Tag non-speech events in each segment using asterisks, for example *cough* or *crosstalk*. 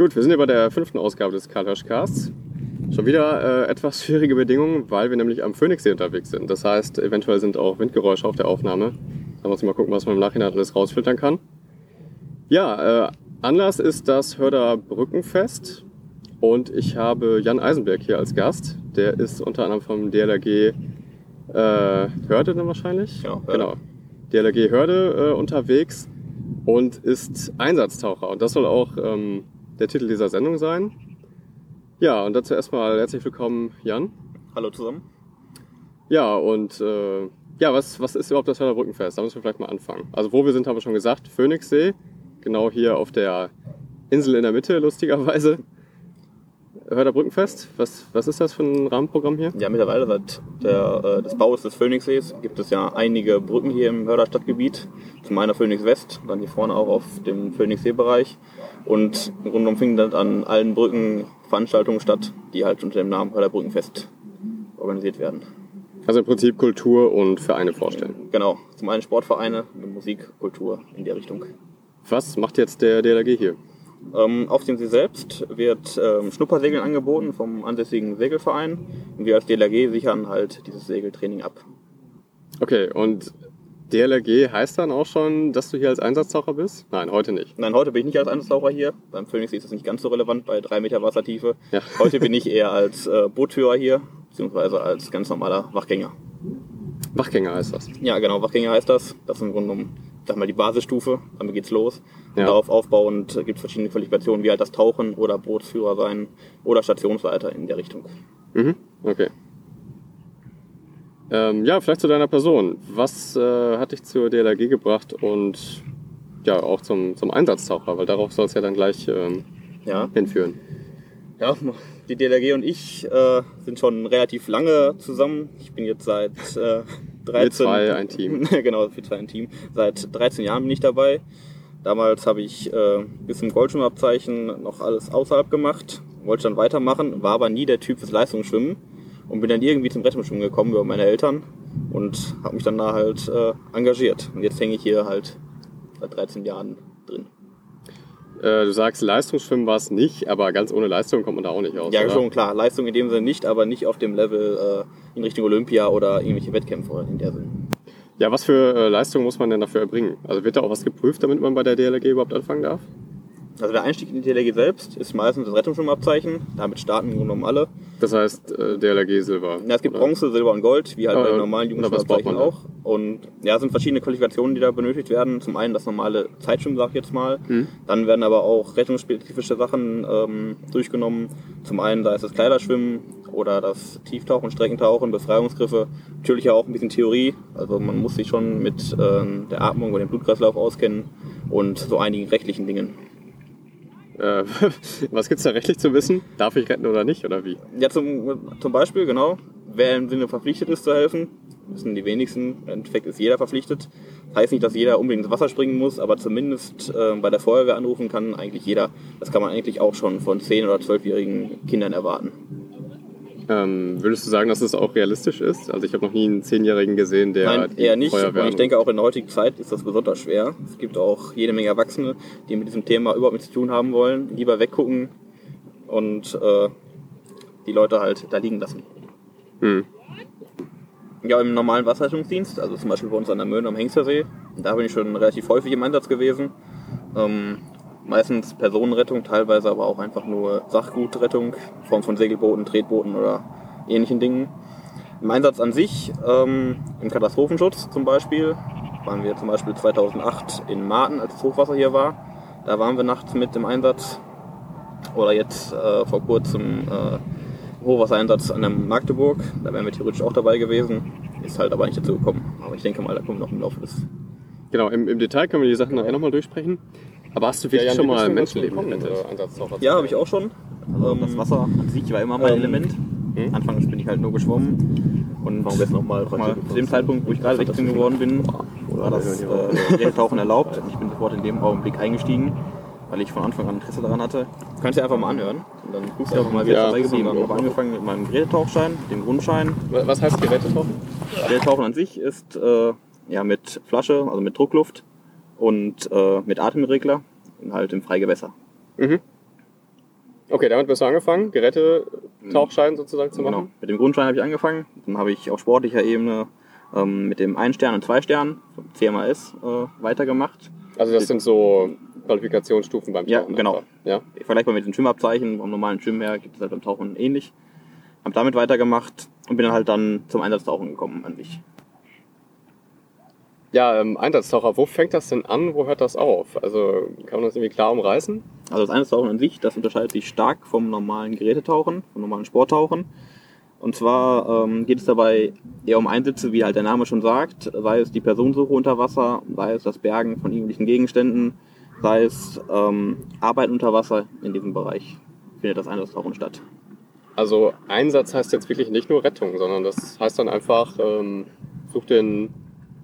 Gut, wir sind hier bei der fünften Ausgabe des Karl Hirsch Casts. Schon wieder äh, etwas *laughs* schwierige Bedingungen, weil wir nämlich am Phoenixsee unterwegs sind. Das heißt, eventuell sind auch Windgeräusche auf der Aufnahme. Da muss ich mal gucken, was man im Nachhinein alles rausfiltern kann. Ja, äh, Anlass ist das Hörder Brückenfest und ich habe Jan Eisenberg hier als Gast. Der ist unter anderem vom DLRG äh, Hörde dann wahrscheinlich? Hörde. genau. DLRG Hörde äh, unterwegs und ist Einsatztaucher. Und das soll auch ähm, der Titel dieser Sendung sein. Ja, und dazu erstmal herzlich willkommen, Jan. Hallo zusammen. Ja, und äh, ja, was, was ist überhaupt das Hörder Brückenfest? Da müssen wir vielleicht mal anfangen. Also wo wir sind, haben wir schon gesagt, Phoenixsee, genau hier auf der Insel in der Mitte, lustigerweise. Hörder Brückenfest, was, was ist das für ein Rahmenprogramm hier? Ja, mittlerweile seit der, äh, des Baus des Phoenixsees gibt es ja einige Brücken hier im Hörder Stadtgebiet. Zum einen Phoenix West, dann hier vorne auch auf dem Phoenixsee-Bereich. Und im Grunde genommen finden dann an allen Brücken Veranstaltungen statt, die halt unter dem Namen Hörder Brückenfest organisiert werden. Also im Prinzip Kultur und Vereine vorstellen. Genau, zum einen Sportvereine, Musik, Kultur in der Richtung. Was macht jetzt der DLRG hier? Ähm, auf dem See selbst wird ähm, Schnuppersegeln angeboten vom ansässigen Segelverein und wir als DLRG sichern halt dieses Segeltraining ab. Okay, und DLRG heißt dann auch schon, dass du hier als Einsatztaucher bist? Nein, heute nicht. Nein, heute bin ich nicht als Einsatztaucher hier. Beim Phoenix ist das nicht ganz so relevant bei drei Meter Wassertiefe. Ja. *laughs* Heute bin ich eher als äh, Bootführer hier, beziehungsweise als ganz normaler Wachgänger. Wachgänger heißt das. Ja, genau, Wachgänger heißt das. Das ist im Grunde genommen, sag mal, die Basisstufe. Damit geht's los. Ja. Darauf aufbauend gibt es verschiedene Qualifikationen, wie halt das Tauchen oder Bootsführer sein oder Stationsleiter in der Richtung. Mhm, okay. Ähm, ja, vielleicht zu deiner Person. Was äh, hat dich zur DLRG gebracht und ja, auch zum, zum Einsatztaucher? Weil darauf soll es ja dann gleich ähm, Ja. hinführen. Ja, die DLRG und ich äh, sind schon relativ lange zusammen. Ich bin jetzt seit äh, 13... zwei ein Team. *laughs* genau, wir zwei ein Team. Seit 13 Jahren bin ich dabei. Damals habe ich äh, bis zum Goldschwimmabzeichen noch alles außerhalb gemacht, wollte dann weitermachen, war aber nie der Typ fürs Leistungsschwimmen und bin dann irgendwie zum Rettungsschwimmen gekommen über meine Eltern und habe mich dann da halt äh, engagiert. Und jetzt hänge ich hier halt seit 13 Jahren drin. Äh, du sagst, Leistungsschwimmen war es nicht, aber ganz ohne Leistung kommt man da auch nicht aus. Ja, oder? schon klar. Leistung in dem Sinne nicht, aber nicht auf dem Level äh, in Richtung Olympia oder irgendwelche Wettkämpfe in der Sinne. Ja, was für äh, Leistung muss man denn dafür erbringen? Also wird da auch was geprüft, damit man bei der DLRG überhaupt anfangen darf? Also der Einstieg in die DLRG selbst ist meistens das Rettungsschwimmabzeichen. Damit starten im Grunde genommen alle. Das heißt, äh, DLRG Silber. Ja, es gibt oder? Bronze, Silber und Gold, wie halt Aber, bei den normalen Jugendschwimmabzeichen auch. Und ja, es sind verschiedene Qualifikationen, die da benötigt werden. Zum einen das normale Zeitschwimmen, sag ich jetzt mal. Mhm. Dann werden aber auch rettungsspezifische Sachen ähm, durchgenommen. Zum einen da ist das Kleiderschwimmen oder das Tieftauchen, Streckentauchen, Befreiungsgriffe. Natürlich auch ein bisschen Theorie. Also man muss sich schon mit ähm, der Atmung und dem Blutkreislauf auskennen und so einigen rechtlichen Dingen. Äh, *laughs* was gibt's da rechtlich zu wissen? Darf ich retten oder nicht, oder wie? Ja, zum, zum Beispiel, genau, wer im Sinne verpflichtet ist zu helfen, wissen die wenigsten. Im Endeffekt ist jeder verpflichtet. Heißt nicht, dass jeder unbedingt ins Wasser springen muss, aber zumindest äh, bei der Feuerwehr anrufen kann eigentlich jeder. Das kann man eigentlich auch schon von 10- oder 12-jährigen Kindern erwarten. Ähm, würdest du sagen, dass es auch realistisch ist? Also ich habe noch nie einen Zehnjährigen gesehen, der Nein, eher nicht. Feuerwehr Und ich denke auch in der heutigen Zeit ist das besonders schwer. Es gibt auch jede Menge Erwachsene, die mit diesem Thema überhaupt nichts zu tun haben wollen, lieber weggucken und äh, die Leute halt da liegen lassen. Hm. Ja, im normalen Wasserrettungsdienst, also zum Beispiel bei uns an der Möhne am Hengstersee, da bin ich schon relativ häufig im Einsatz gewesen. Ähm, meistens Personenrettung, teilweise aber auch einfach nur Sachgutrettung, in Form von Segelbooten, Tretbooten oder ähnlichen Dingen. Im Einsatz an sich, ähm, im Katastrophenschutz zum Beispiel, waren wir zum Beispiel 2008 in Marten, als das Hochwasser hier war. Da waren wir nachts mit im Einsatz. Oder jetzt äh, vor kurzem äh, Hochwassereinsatz an der Magdeburg. Da wären wir theoretisch auch dabei gewesen. Ist halt aber nicht dazu gekommen. Aber ich denke mal, da kommen wir noch im Laufe des. Genau, im, im Detail können wir die Sachen nachher nochmal durchsprechen. Aber hast du wirklich schon mal Menschenleben gerettet? Ja, habe ich auch schon. Also das Ähm, Wasser an sich war immer mein ähm, Element. hm? Anfangs bin ich halt nur geschwommen. Und wir jetzt nochmal mal, zu dem Zeitpunkt, wo ich gerade 16 geworden bin, war das äh, Rettauchen erlaubt. Und ich bin sofort in dem Augenblick eingestiegen, weil ich von Anfang an Interesse daran hatte. Du kannst ja einfach mal anhören. Und dann guckst du einfach mal, wie Ja. das dabei geblieben Ich habe angefangen mit meinem Gerätetauchschein, dem Grundschein. Was heißt Gerätetauchen? Gerätetauchen an sich ist äh, ja mit Flasche, also mit Druckluft und äh, mit Atemregler und halt im Freigewässer. Mhm. Okay, damit bist du angefangen, Gerätetauchschein sozusagen zu Genau. machen. Mit dem Grundschein habe ich angefangen. Dann habe ich auf sportlicher Ebene ähm, mit dem 1 Stern und 2 Stern CMAS äh, weitergemacht. Also das sind so Qualifikationsstufen beim Ja, Tauchen. genau. einfach. Ja. Vergleichbar mit den Schwimmabzeichen, vom normalen Schwimmen her gibt es halt beim Tauchen ähnlich. Habe damit weitergemacht und bin dann halt dann zum Einsatztauchen gekommen an sich. Ja, ähm, Einsatztaucher, wo fängt das denn an, wo hört das auf? Also kann man das irgendwie klar umreißen? Also das Einsatztauchen an sich, das unterscheidet sich stark vom normalen Gerätetauchen, vom normalen Sporttauchen. Und zwar ähm, geht es dabei eher um Einsätze, wie halt der Name schon sagt, sei es die Personensuche unter Wasser, sei es das Bergen von irgendwelchen Gegenständen, sei es ähm, Arbeit unter Wasser in diesem Bereich findet das Einsatztauchen statt. Also Einsatz heißt jetzt wirklich nicht nur Rettung, sondern das heißt dann einfach, ähm, such den,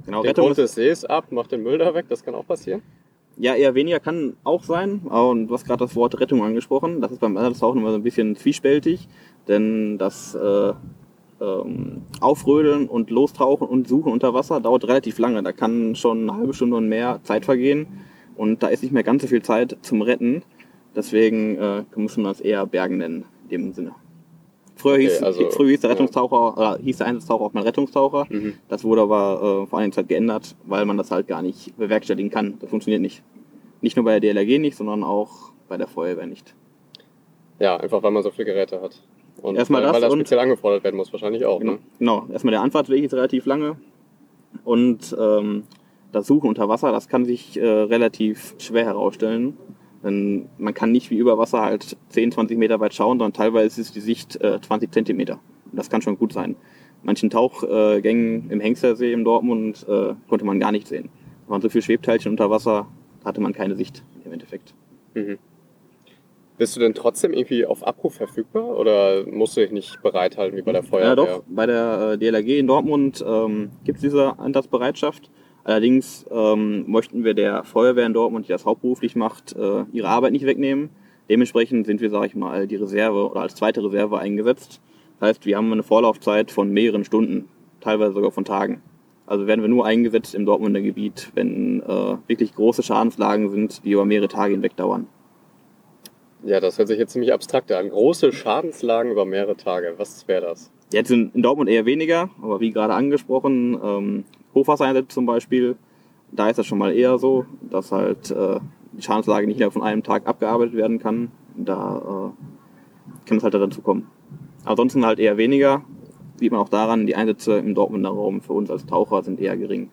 Genau, den Rettung Grund des Sees ab, mach den Müll da weg, das kann auch passieren. ja eher weniger kann auch sein. Und du hast gerade das Wort Rettung angesprochen. Das ist beim Einsatztauchen immer so ein bisschen zwiespältig, denn das äh, ähm, Aufrödeln und Lostauchen und Suchen unter Wasser dauert relativ lange. Da kann schon eine halbe Stunde und mehr Zeit vergehen und da ist nicht mehr ganz so viel Zeit zum Retten. Deswegen äh, muss man das eher Bergen nennen, in dem Sinne. Früher, Okay, hieß, also, früher hieß der. Rettungstaucher, oder hieß der Einsatztaucher auch mal Rettungstaucher. Mhm. Das wurde aber äh, vor einiger Zeit geändert, weil man das halt gar nicht bewerkstelligen kann. Das funktioniert nicht. Nicht nur bei der DLRG nicht, sondern auch bei der Feuerwehr nicht. Ja, einfach weil man so viele Geräte hat. Und Erstmal weil, das weil das speziell angefordert werden muss, wahrscheinlich auch. Genau. Ne? genau. Erstmal der Anfahrtsweg ist relativ lange und ähm, das Suchen unter Wasser, das kann sich äh, relativ schwer herausstellen. Denn man kann nicht wie über Wasser halt 10, 20 Meter weit schauen, sondern teilweise ist die Sicht äh, 20 Zentimeter. Das kann schon gut sein. Manchen Tauchgängen im Hengstersee in Dortmund äh, konnte man gar nicht sehen. Da waren so viele Schwebteilchen unter Wasser, hatte man keine Sicht im Endeffekt. Mhm. Bist du denn trotzdem irgendwie auf Abruf verfügbar oder musst du dich nicht bereithalten wie bei der Feuerwehr? Ja, doch, bei der äh, DLRG in Dortmund ähm, gibt es diese Einsatzbereitschaft. Allerdings ähm, möchten wir der Feuerwehr in Dortmund, die das hauptberuflich macht, äh, ihre Arbeit nicht wegnehmen. Dementsprechend sind wir, sage ich mal, die Reserve oder als zweite Reserve eingesetzt. Das heißt, wir haben eine Vorlaufzeit von mehreren Stunden, teilweise sogar von Tagen. Also werden wir nur eingesetzt im Dortmunder Gebiet, wenn äh, wirklich große Schadenslagen sind, die über mehrere Tage hinweg dauern. Ja, das hört sich jetzt ziemlich abstrakt an. Große Schadenslagen über mehrere Tage. Was wäre das? Jetzt in, in Dortmund eher weniger, aber wie gerade angesprochen, ähm, Hochwassereinsätze zum Beispiel, da ist das schon mal eher so, dass halt äh, die Schadenslage nicht innerhalb von einem Tag abgearbeitet werden kann. Da äh, kann es halt dazu kommen. Ansonsten halt eher weniger. Sieht man auch daran, die Einsätze im Dortmunder Raum für uns als Taucher sind eher gering.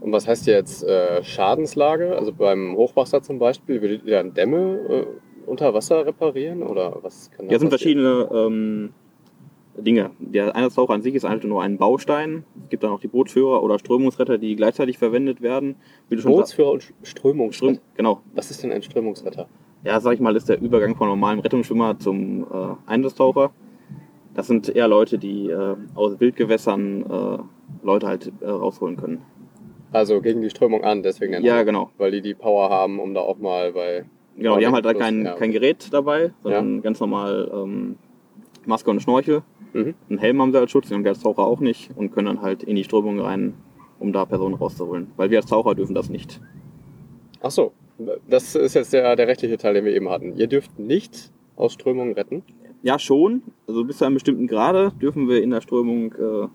Und was heißt jetzt äh, Schadenslage? Also beim Hochwasser zum Beispiel, würdet ihr dann Dämme äh, unter Wasser reparieren oder was kann da Ja, es sind verschiedene ähm, Dinge. Der Einsatztaucher an sich ist einfach nur ein Baustein. Es gibt dann auch die Bootsführer oder Strömungsretter, die gleichzeitig verwendet werden. Bootsführer und Strömungsretter. Ström, genau. Was ist denn ein Strömungsretter? ja, sag ich mal, ist der Übergang von normalem Rettungsschwimmer zum äh, Einsatztaucher. Das sind eher Leute, die äh, aus Wildgewässern äh, Leute halt äh, rausholen können. Also gegen die Strömung an, deswegen Ja, man- genau. Weil die die Power haben, um da auch mal bei... Genau, die haben halt da Plus- kein, ja. kein Gerät dabei, sondern ganz normal ähm, Maske und Schnorchel. Mhm. Einen Helm haben sie als Schutz, den haben wir als Taucher auch nicht und können dann halt in die Strömung rein, um da Personen rauszuholen. Weil wir als Taucher dürfen das nicht. Ach so, das ist jetzt der, der rechtliche Teil, den wir eben hatten. Ihr dürft nicht aus Strömungen retten. Ja, schon. Also bis zu einem bestimmten Grade dürfen wir in der Strömung, äh,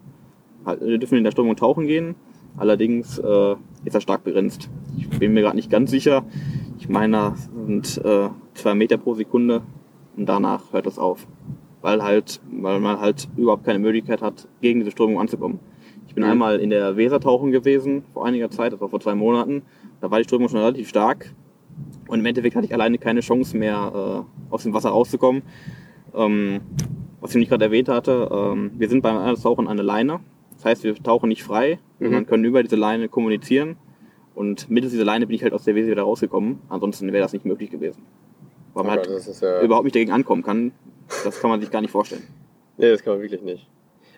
halt, dürfen in der Strömung tauchen gehen. Allerdings äh, ist das stark begrenzt. Ich bin mir gerade nicht ganz sicher. Ich meine, das sind äh, zwei Meter pro Sekunde und danach hört das auf. Weil halt, weil man halt überhaupt keine Möglichkeit hat, gegen diese Strömung anzukommen. Ich bin Mhm. einmal in der Weser tauchen gewesen, vor einiger Zeit, das war vor zwei Monaten. Da war die Strömung schon relativ stark. Und im Endeffekt hatte ich alleine keine Chance mehr, äh, aus dem Wasser rauszukommen. Ähm, was ich nicht gerade erwähnt hatte, ähm, wir sind beim Tauchen eine Leine. Das heißt, wir tauchen nicht frei, Mhm. sondern können über diese Leine kommunizieren. Und mittels dieser Leine bin ich halt aus der Weser wieder rausgekommen. Ansonsten wäre das nicht möglich gewesen. Weil man halt ja... überhaupt nicht dagegen ankommen kann. Das kann man sich gar nicht vorstellen. Nee, das kann man wirklich nicht.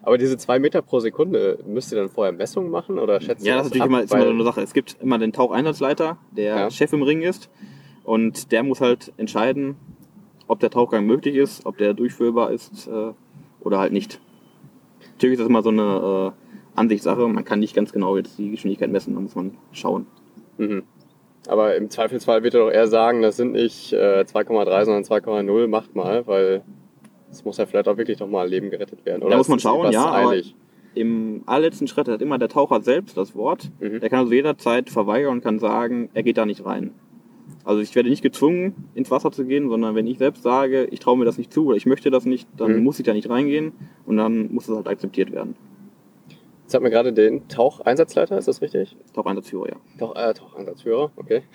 Aber diese zwei Meter pro Sekunde, müsst ihr dann vorher Messungen machen oder schätzt ihr Ja, das ist natürlich ab? immer, ist immer so eine Sache. Es gibt immer den Taucheinsatzleiter, der Ja. Chef im Ring ist. Und der muss halt entscheiden, ob der Tauchgang möglich ist, ob der durchführbar ist äh, oder halt nicht. Natürlich ist das immer so eine äh, Ansichtssache. Man kann nicht ganz genau jetzt die Geschwindigkeit messen, da muss man schauen. Mhm. Aber im Zweifelsfall wird er doch eher sagen, das sind nicht äh, 2,3, sondern 2,0, macht mal, weil es muss ja vielleicht auch wirklich doch mal ein Leben gerettet werden. Oder Da muss man schauen, ja, aber? Im allerletzten Schritt hat immer der Taucher selbst das Wort. Mhm. Der kann also jederzeit verweigern und kann sagen, er geht da nicht rein. Also ich werde nicht gezwungen, ins Wasser zu gehen, sondern wenn ich selbst sage, ich traue mir das nicht zu oder ich möchte das nicht, dann Mhm. muss ich da nicht reingehen und dann muss das halt akzeptiert werden. Jetzt hat mir gerade den Taucheinsatzleiter, ist das richtig? Taucheinsatzführer, ja. Tauch, äh, Taucheinsatzführer, okay. *laughs*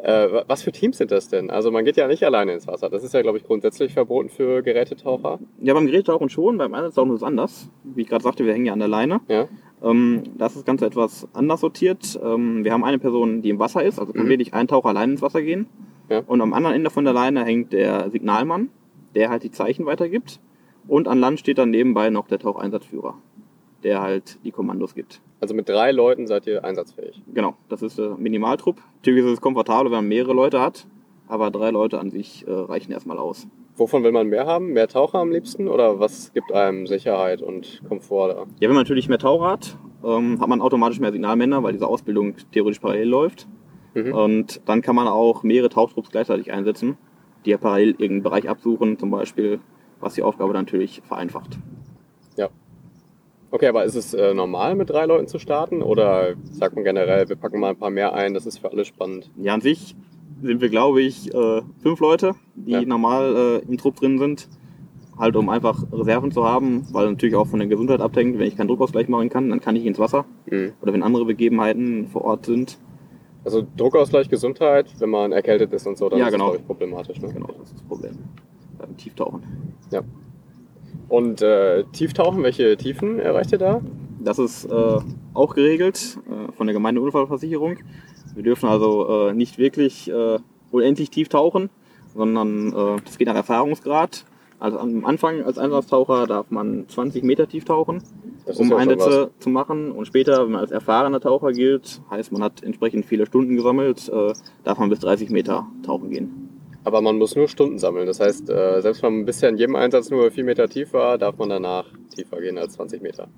Äh, wa- was für Teams sind das denn? Also man geht ja nicht alleine ins Wasser. Das ist ja, glaube ich, grundsätzlich verboten für Gerätetaucher. Ja, beim Gerätetauchen schon, beim Einsatztauchen ist es anders. Wie ich gerade sagte, wir hängen ja an der Leine. Ja. Ähm, das ist das Ganze etwas anders sortiert. Ähm, wir haben eine Person, die im Wasser ist, also kann Mhm. lediglich ein Taucher allein ins Wasser gehen. Ja. Und am anderen Ende von der Leine hängt der Signalmann, der halt die Zeichen weitergibt. Und an Land steht dann nebenbei noch der Taucheinsatzführer, der halt die Kommandos gibt. Also mit drei Leuten seid ihr einsatzfähig. Genau, das ist der Minimaltrupp. Natürlich ist es komfortabel, wenn man mehrere Leute hat, aber drei Leute an sich äh, reichen erstmal aus. Wovon will man mehr haben? Mehr Taucher am liebsten? Oder was gibt einem Sicherheit und Komfort da? Ja, wenn man natürlich mehr Taucher hat, ähm, hat man automatisch mehr Signalmänner, weil diese Ausbildung theoretisch parallel läuft. Mhm. Und dann kann man auch mehrere Tauchtrupps gleichzeitig einsetzen, die ja parallel irgendeinen Bereich absuchen, zum Beispiel, was die Aufgabe dann natürlich vereinfacht. Okay, aber ist es äh, normal, mit drei Leuten zu starten? Oder sagt man generell, wir packen mal ein paar mehr ein, das ist für alle spannend? Ja, an sich sind wir, glaube ich, äh, fünf Leute, die Ja. normal äh, im Trupp drin sind. Halt, um einfach Reserven zu haben, weil natürlich auch von der Gesundheit abhängt. Wenn ich keinen Druckausgleich machen kann, dann kann ich ins Wasser. Mhm. Oder wenn andere Begebenheiten vor Ort sind. Also Druckausgleich, Gesundheit, wenn man erkältet ist und so, dann Ja, ist genau. das, glaube ich, problematisch. Ne? Genau, das ist das Problem. Beim Tieftauchen. Und äh, Tieftauchen, welche Tiefen erreicht ihr da? Das ist äh, auch geregelt äh, von der Gemeindeunfallversicherung. Wir dürfen also äh, nicht wirklich äh, unendlich tief tauchen, sondern äh, das geht nach Erfahrungsgrad. Also am Anfang als Einsatztaucher darf man 20 Meter tief tauchen, um ja Einsätze zu machen. Und später, wenn man als erfahrener Taucher gilt, heißt man hat entsprechend viele Stunden gesammelt, darf man bis 30 Meter tauchen gehen. Aber man muss nur Stunden sammeln. Das heißt, äh, selbst wenn man bisher in jedem Einsatz nur 4 Meter tief war, darf man danach tiefer gehen als 20 Meter.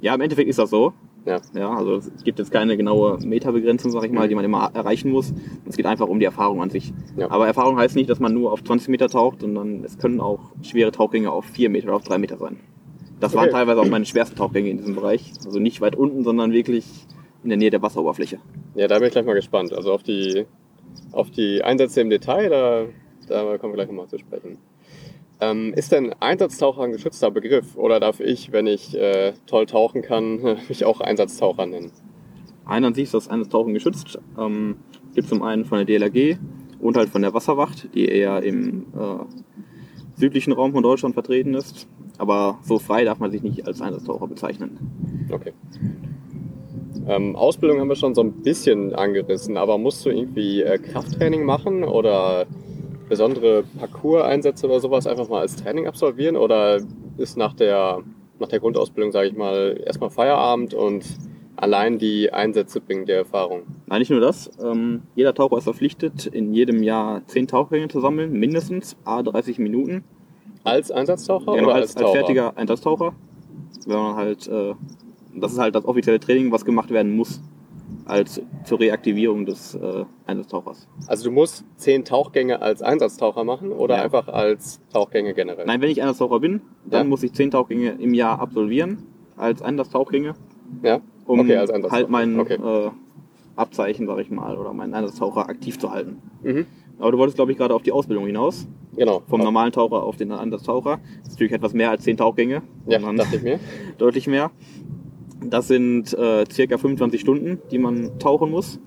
Ja, im Endeffekt ist das so. Ja. Ja, also es gibt jetzt keine genaue Meterbegrenzung, sag ich mal, die man immer erreichen muss. Es geht einfach um die Erfahrung an sich. Ja. Aber Erfahrung heißt nicht, dass man nur auf 20 Meter taucht, sondern es können auch schwere Tauchgänge auf 4 Meter oder auf 3 Meter sein. Das waren Okay. teilweise auch meine schwersten Tauchgänge in diesem Bereich. Also nicht weit unten, sondern wirklich in der Nähe der Wasseroberfläche. Ja, da bin ich gleich mal gespannt. Also auf die, auf die Einsätze im Detail, da, da kommen wir gleich nochmal zu sprechen. Ähm, ist denn Einsatztaucher ein geschützter Begriff? Oder darf ich, wenn ich äh, toll tauchen kann, *laughs* mich auch Einsatztaucher nennen? Ein an sich ist das Einsatztauchen geschützt. Ähm, gibt zum einen von der DLRG und halt von der Wasserwacht, die eher im äh, südlichen Raum von Deutschland vertreten ist. Aber so frei darf man sich nicht als Einsatztaucher bezeichnen. Okay. Ähm, Ausbildung haben wir schon so ein bisschen angerissen, aber musst du irgendwie äh, Krafttraining machen oder besondere Parcours-Einsätze oder sowas einfach mal als Training absolvieren? Oder ist nach der, nach der Grundausbildung, sage ich mal, erstmal Feierabend und allein die Einsätze bringen dir Erfahrung? Nein, nicht nur das. Ähm, jeder Taucher ist verpflichtet, in jedem Jahr 10 Tauchgänge zu sammeln, mindestens a 30 Minuten. Als Einsatztaucher Genau, oder als, als, als fertiger Einsatztaucher. Wenn man halt, äh, das ist halt das offizielle Training, was gemacht werden muss, als zur Reaktivierung des äh, Einsatztauchers. Also du musst zehn Tauchgänge als Einsatztaucher machen oder Ja. einfach als Tauchgänge generell? Nein, wenn ich Einsatztaucher bin, dann Ja. muss ich 10 Tauchgänge im Jahr absolvieren, als Einsatztauchgänge, Ja? um Okay, als Einsatztaucher. halt mein Okay. äh, Abzeichen, sag ich mal, oder meinen Einsatztaucher aktiv zu halten. Mhm. Aber du wolltest, glaube ich, gerade auf die Ausbildung hinaus. Genau. Vom normalen Taucher auf den Einsatztaucher. Das ist natürlich etwas mehr als 10 Tauchgänge. Ja, dachte ich mir. *laughs* deutlich mehr. Das sind äh, circa 25 Stunden, die man tauchen muss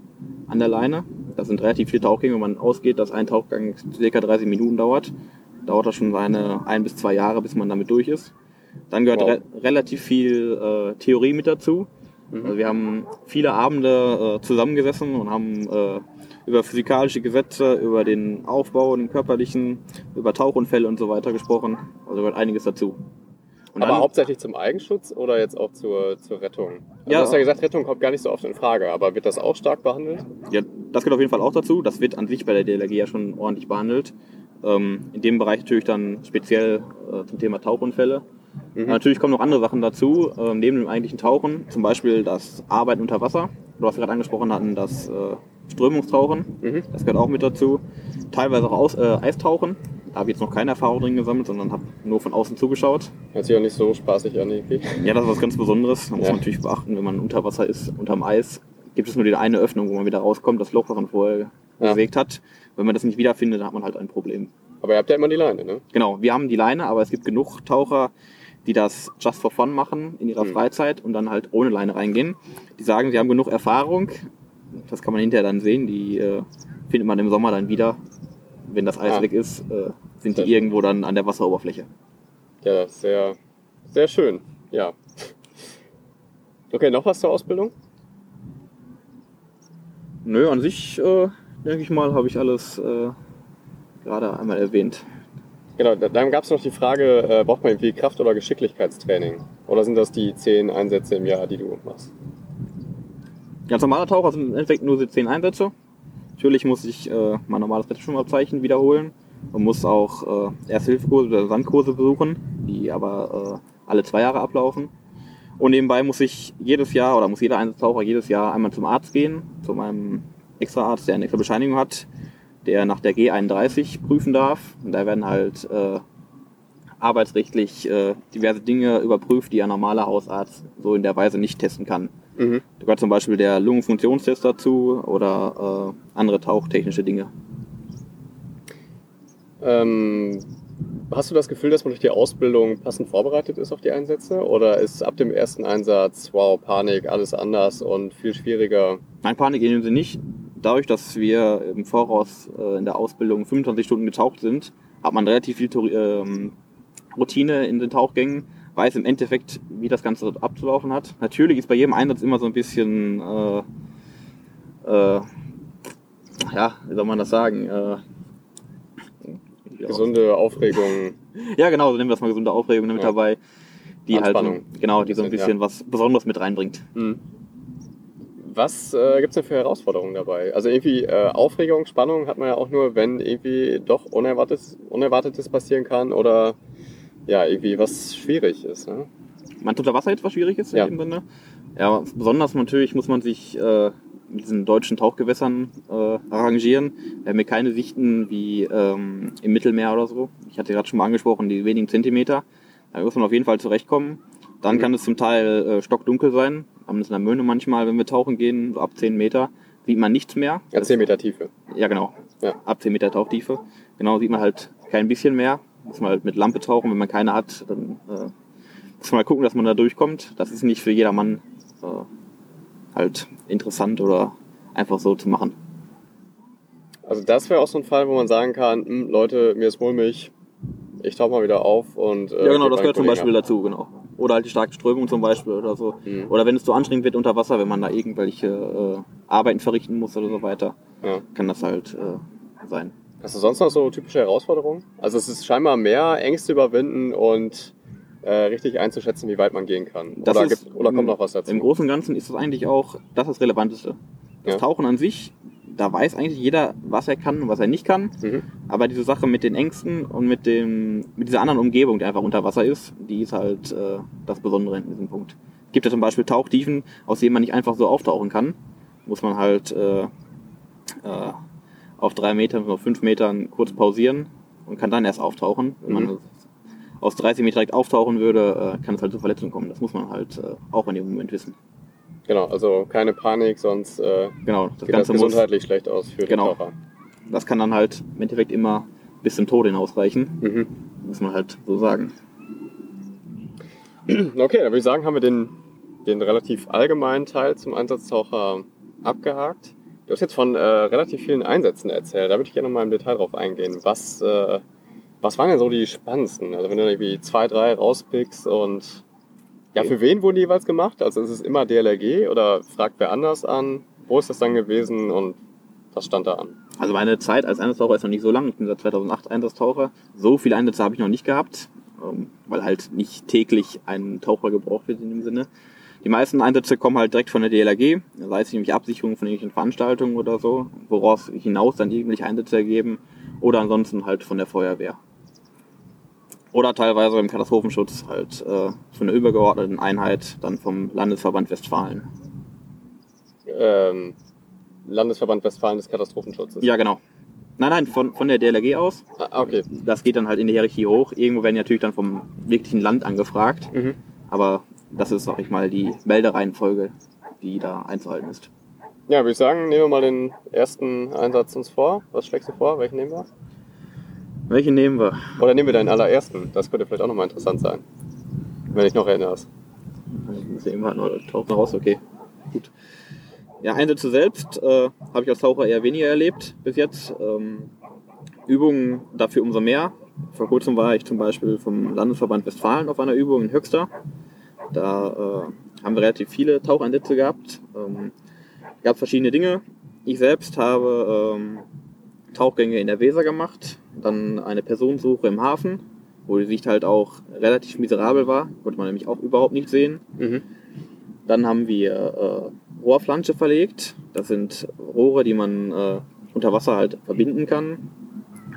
an der Leine. Das sind relativ viele Tauchgänge, wenn man ausgeht, dass ein Tauchgang circa 30 Minuten dauert. Dauert das schon seine ein bis zwei Jahre, bis man damit durch ist. Dann gehört Wow. re relativ viel äh, Theorie mit dazu. Mhm. Also wir haben viele Abende äh, zusammengesessen und haben äh, über physikalische Gesetze, über den Aufbau, den körperlichen, über Tauchunfälle und so weiter gesprochen. Also gehört einiges dazu. Und aber dann- hauptsächlich zum Eigenschutz oder jetzt auch zur, zur Rettung? Also Ja. Du hast ja gesagt, Rettung kommt gar nicht so oft in Frage, aber wird das auch stark behandelt? Ja, das gehört auf jeden Fall auch dazu. Das wird an sich bei der DLRG ja schon ordentlich behandelt. Ähm, in dem Bereich natürlich dann speziell äh, zum Thema Tauchunfälle. Mhm. Natürlich kommen noch andere Sachen dazu, ähm, neben dem eigentlichen Tauchen. Zum Beispiel das Arbeiten unter Wasser. Du hast gerade angesprochen hatten, das äh, Strömungstauchen. Mhm. Das gehört auch mit dazu. Teilweise auch Aus, äh, Eistauchen. Da habe ich jetzt noch keine Erfahrung drin gesammelt, sondern habe nur von außen zugeschaut. Hört sich auch nicht so spaßig an irgendwie. Ja, das ist was ganz Besonderes. Da muss Ja. man natürlich beachten, wenn man unter Wasser ist, unterm Eis, gibt es nur die eine Öffnung, wo man wieder rauskommt, das Loch, was man vorher Ja. bewegt hat. Wenn man das nicht wiederfindet, dann hat man halt ein Problem. Aber ihr habt ja immer die Leine, ne? Genau, wir haben die Leine, aber es gibt genug Taucher, die das just for fun machen in ihrer Mhm. Freizeit und dann halt ohne Leine reingehen. Die sagen, sie haben genug Erfahrung. Das kann man hinterher dann sehen. Die äh, findet man im Sommer dann wieder. Wenn das Eis Ah. weg ist, äh, sind die irgendwo dann an der Wasseroberfläche. Ja, sehr, sehr schön. Ja. Okay, noch was zur Ausbildung? Nö, an sich, äh, denke ich mal, habe ich alles äh, gerade einmal erwähnt. Genau, da- dann gab es noch die Frage, äh, braucht man irgendwie Kraft- oder Geschicklichkeitstraining? Oder sind das die zehn Einsätze im Jahr, die du machst? Ganz normaler Taucher sind im Endeffekt nur die 10 Einsätze. Natürlich muss ich äh, mein normales Rettungsschwimmabzeichen wiederholen und muss auch äh, Ersthilfekurse oder Sandkurse besuchen, die aber äh, alle zwei Jahre ablaufen. Und nebenbei muss ich jedes Jahr oder muss jeder Einsatztaucher jedes Jahr einmal zum Arzt gehen, zu meinem Extraarzt, der eine extra Bescheinigung hat, der nach der G31 prüfen darf. Und da werden halt äh, arbeitsrechtlich äh, diverse Dinge überprüft, die ein normaler Hausarzt so in der Weise nicht testen kann. Mhm. Da gehört zum Beispiel der Lungenfunktionstest dazu oder äh, andere tauchtechnische Dinge. Ähm, hast du das Gefühl, dass man durch die Ausbildung passend vorbereitet ist auf die Einsätze? Oder ist ab dem ersten Einsatz, wow, Panik, alles anders und viel schwieriger? Nein, Panik in dem Sinne nicht. Dadurch, dass wir im Voraus äh, in der Ausbildung 25 Stunden getaucht sind, hat man relativ viel ähm, Routine in den Tauchgängen, weiß im Endeffekt, wie das Ganze abzulaufen hat. Natürlich ist bei jedem Einsatz immer so ein bisschen, äh, äh, ja, wie soll man das sagen? Äh, Gesunde Aufregung. *laughs* Ja, genau, so nehmen wir das mal gesunde Aufregung mit Ja. dabei, die halt, so, genau, die so ein Bisschen, bisschen was Besonderes mit reinbringt. Mhm. Was äh, gibt es denn für Herausforderungen dabei? Also irgendwie äh, Aufregung, Spannung hat man ja auch nur, wenn irgendwie doch Unerwartetes, Unerwartetes passieren kann oder ja, irgendwie was schwierig ist. Ne? Man unter Wasser jetzt was schwierig ist Ja. in dem Sinne. Ja, besonders natürlich muss man sich äh, in diesen deutschen Tauchgewässern äh, arrangieren. Wir haben hier keine Sichten wie ähm, im Mittelmeer oder so. Ich hatte gerade schon mal angesprochen, die wenigen Zentimeter. Da muss man auf jeden Fall zurechtkommen. Dann Mhm. kann es zum Teil äh, stockdunkel sein. Haben das in der Möhne manchmal, wenn wir tauchen gehen, so ab 10 Meter, sieht man nichts mehr. Ja, 10 Meter Tiefe. Ja, genau. Ja. Ab 10 Meter Tauchtiefe. Genau, sieht man halt kein bisschen mehr. Muss man halt mit Lampe tauchen. Wenn man keine hat, dann äh, muss man mal gucken, dass man da durchkommt. Das ist nicht für jedermann äh, halt interessant oder einfach so zu machen. Also das wäre auch so ein Fall, wo man sagen kann, hm, Leute, mir ist mulmig, ich tauche mal wieder auf und... äh, ja, genau, das gehört zum Beispiel ab. dazu, genau. Oder halt die starke Strömung zum Beispiel oder so. Mhm. Oder wenn es zu anstrengend wird unter Wasser, wenn man da irgendwelche äh, Arbeiten verrichten muss oder so weiter, Ja. kann das halt äh, sein. Hast du sonst noch so typische Herausforderungen? Also es ist scheinbar mehr Ängste überwinden und äh, richtig einzuschätzen, wie weit man gehen kann. Das oder, ist gibt, oder kommt noch was dazu? Im Großen und Ganzen ist das eigentlich auch das, das Relevanteste. Das Ja. Tauchen an sich, da weiß eigentlich jeder, was er kann und was er nicht kann. Mhm. Aber diese Sache mit den Ängsten und mit, dem, mit dieser anderen Umgebung, die einfach unter Wasser ist, die ist halt äh, das Besondere in diesem Punkt. Es gibt ja zum Beispiel Tauchtiefen, aus denen man nicht einfach so auftauchen kann. Muss man halt äh, äh, auf drei Metern, auf fünf Metern kurz pausieren und kann dann erst auftauchen. Wenn Mhm. man aus 30 Meter direkt auftauchen würde, äh, kann es halt zu Verletzungen kommen. Das muss man halt äh, auch in dem Moment wissen. Genau, also keine Panik, sonst äh, Genau, das geht das Ganze muss, gesundheitlich schlecht aus für Genau. den Taucher. das kann dann halt im Endeffekt immer bis zum Tod hinausreichen, Mhm. muss man halt so sagen. *clears throat* Okay, dann würde ich sagen, haben wir den, den relativ allgemeinen Teil zum Einsatztaucher abgehakt. Du hast jetzt von äh, relativ vielen Einsätzen erzählt. Da würde ich gerne noch mal im Detail drauf eingehen. Was, äh, was waren denn so die spannendsten? Also wenn du irgendwie zwei, drei rauspickst und ja, für wen wurden die jeweils gemacht? Also ist es immer DLRG oder fragt wer anders an? Wo ist das dann gewesen und was stand da an? Also meine Zeit als Einsatztaucher ist noch nicht so lang. Ich bin seit 2008 Einsatztaucher. So viele Einsätze habe ich noch nicht gehabt, ähm, weil halt nicht täglich ein Taucher gebraucht wird in dem Sinne. Die meisten Einsätze kommen halt direkt von der DLRG, sei es nämlich Absicherung von irgendwelchen Veranstaltungen oder so, woraus hinaus dann irgendwelche Einsätze ergeben oder ansonsten halt von der Feuerwehr. Oder teilweise im Katastrophenschutz halt äh, von einer übergeordneten Einheit, dann vom Landesverband Westfalen. Ähm, Landesverband Westfalen des Katastrophenschutzes. Ja, genau. Nein, nein, von, von der DLRG aus. Ah, okay. Das geht dann halt in die Hierarchie hoch. Irgendwo werden die natürlich dann vom wirklichen Land angefragt. Mhm. Aber das ist, sag ich mal, die Meldereihenfolge, die da einzuhalten ist. Ja, würde ich sagen, nehmen wir mal den ersten Einsatz uns vor. Was schlägst du vor? Welchen nehmen wir? Welche nehmen wir? Oder nehmen wir deinen allerersten? Das könnte vielleicht auch nochmal interessant sein. Wenn ich noch erinnerst. Sehen wir noch, taucht noch raus, okay. Gut. Ja, Einsätze selbst äh, habe ich als Taucher eher weniger erlebt bis jetzt. Ähm, Übungen dafür umso mehr. Vor kurzem war ich zum Beispiel vom Landesverband Westfalen auf einer Übung in Höxter. Da äh, haben wir relativ viele Taucheinsätze gehabt. Ähm, gab verschiedene Dinge. Ich selbst habe ähm, Tauchgänge in der Weser gemacht, dann eine Personensuche im Hafen, wo die Sicht halt auch relativ miserabel war, konnte man nämlich auch überhaupt nicht sehen. Mhm. Dann haben wir äh, Rohrflansche verlegt. Das sind Rohre, die man äh, unter Wasser halt verbinden kann.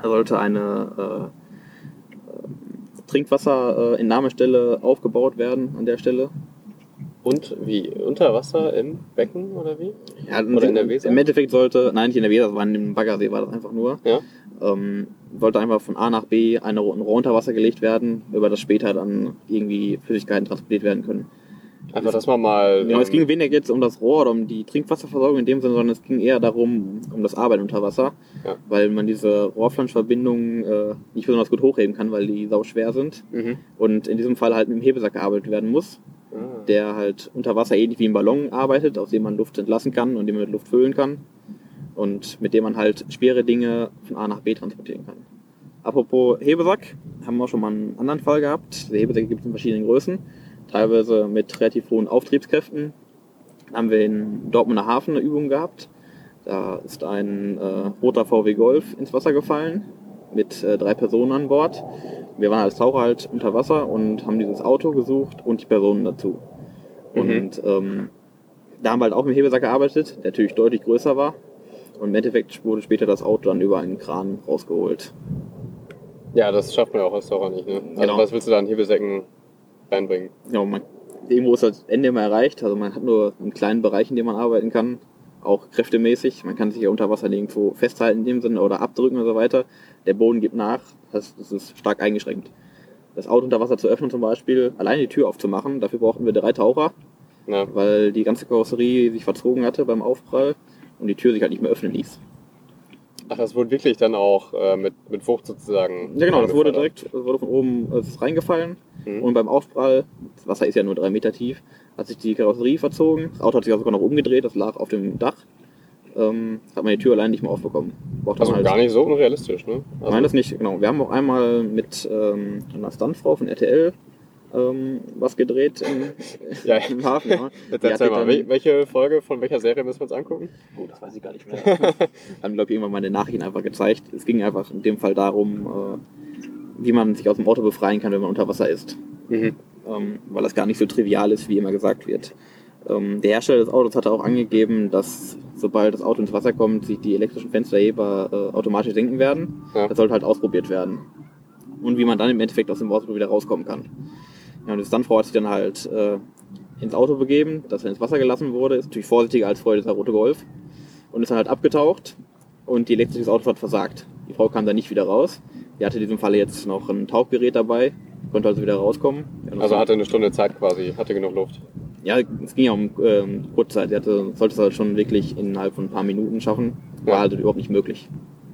Da sollte eine äh, äh, Trinkwasserentnahmestelle aufgebaut werden an der Stelle. Und wie? Unter Wasser im Becken oder wie? Ja, Oder in der Weser? Im Endeffekt sollte, nein, nicht in der Weser, das war in dem Baggersee, war das einfach nur. Ja. Ähm, sollte einfach von A nach B eine, ein Rohr unter Wasser gelegt werden, über das später dann irgendwie Flüssigkeiten transportiert werden können. Einfach, dass man mal. Genau, es ging weniger jetzt um das Rohr oder um die Trinkwasserversorgung in dem Sinne, sondern es ging eher darum, um das Arbeiten unter Wasser, Ja. weil man diese Rohrflanschverbindungen äh, nicht besonders gut hochheben kann, weil die sau schwer sind Mhm. und in diesem Fall halt mit dem Hebesack gearbeitet werden muss, Ah. der halt unter Wasser ähnlich wie ein Ballon arbeitet, aus dem man Luft entlassen kann und den man mit Luft füllen kann und mit dem man halt schwere Dinge von A nach B transportieren kann. Apropos Hebesack, haben wir auch schon mal einen anderen Fall gehabt. Die Hebesäcke gibt es in verschiedenen Größen, teilweise mit relativ hohen Auftriebskräften. Haben wir in Dortmunder Hafen eine Übung gehabt. Da ist ein äh, roter VW Golf ins Wasser gefallen mit äh, drei Personen an Bord. Wir waren als Taucher halt unter Wasser und haben dieses Auto gesucht und die Personen dazu. Mhm. Und ähm, da haben wir halt auch mit Hebesack gearbeitet, der natürlich deutlich größer war. Und im Endeffekt wurde später das Auto dann über einen Kran rausgeholt. Ja, das schafft man ja auch als Taucher nicht, ne? Also Genau. was willst du da in Hebesäcken reinbringen? Ja, man, irgendwo ist das Ende immer erreicht. Also man hat nur einen kleinen Bereich, in dem man arbeiten kann, auch kräftemäßig. Man kann sich ja unter Wasser nirgendwo festhalten in dem Sinne oder abdrücken und so weiter. Der Boden gibt nach, das es ist stark eingeschränkt. Das Auto unter Wasser zu öffnen zum Beispiel, alleine die Tür aufzumachen, dafür brauchten wir drei Taucher, Ja. weil die ganze Karosserie sich verzogen hatte beim Aufprall und die Tür sich halt nicht mehr öffnen ließ. Ach, das wurde wirklich dann auch äh, mit, mit Wucht sozusagen. Ja genau, das wurde direkt, das wurde von oben es ist reingefallen Mhm. und beim Aufprall, das Wasser ist ja nur drei Meter tief, hat sich die Karosserie verzogen, das Auto hat sich auch sogar noch umgedreht, das lag auf dem Dach, ähm, hat man die Tür allein nicht mehr aufbekommen. Braucht Also halt, gar nicht so unrealistisch, ne? Also, Nein, das nicht, genau. Wir haben auch einmal mit ähm, einer Stuntfrau von RTL ähm, was gedreht im, *laughs* Ja. im Hafen. Ja. *laughs* Erzähl mal, dann- wel- welche Folge von welcher Serie müssen wir uns angucken? Oh, das weiß ich gar nicht mehr. *laughs* haben, glaube ich, irgendwann mal eine Nachricht einfach gezeigt. Es ging einfach in dem Fall darum, äh, wie man sich aus dem Auto befreien kann, wenn man unter Wasser ist. Mhm. Ähm, weil das gar nicht so trivial ist, wie immer gesagt wird. Ähm, der Hersteller des Autos hatte auch angegeben, dass sobald das Auto ins Wasser kommt, sich die elektrischen Fensterheber äh, automatisch senken werden. Ja. Das sollte halt ausprobiert werden. Und wie man dann im Endeffekt aus dem Auto wieder rauskommen kann. Ja, und die Stuntfrau hat sich dann halt äh, ins Auto begeben, das dann ins Wasser gelassen wurde. Ist natürlich vorsichtiger als vorher dieser rote Golf. Und ist dann halt abgetaucht und die elektrische Auto hat versagt. Die Frau kam dann nicht wieder raus. Die hatte in diesem Falle jetzt noch ein Tauchgerät dabei, konnte also wieder rauskommen. Also hatte eine Stunde Zeit quasi, hatte genug Luft. ja, es ging ja um ähm, Kurzzeit. Sie hatte, sollte es halt schon wirklich innerhalb von ein paar Minuten schaffen. War Ja. halt überhaupt nicht möglich.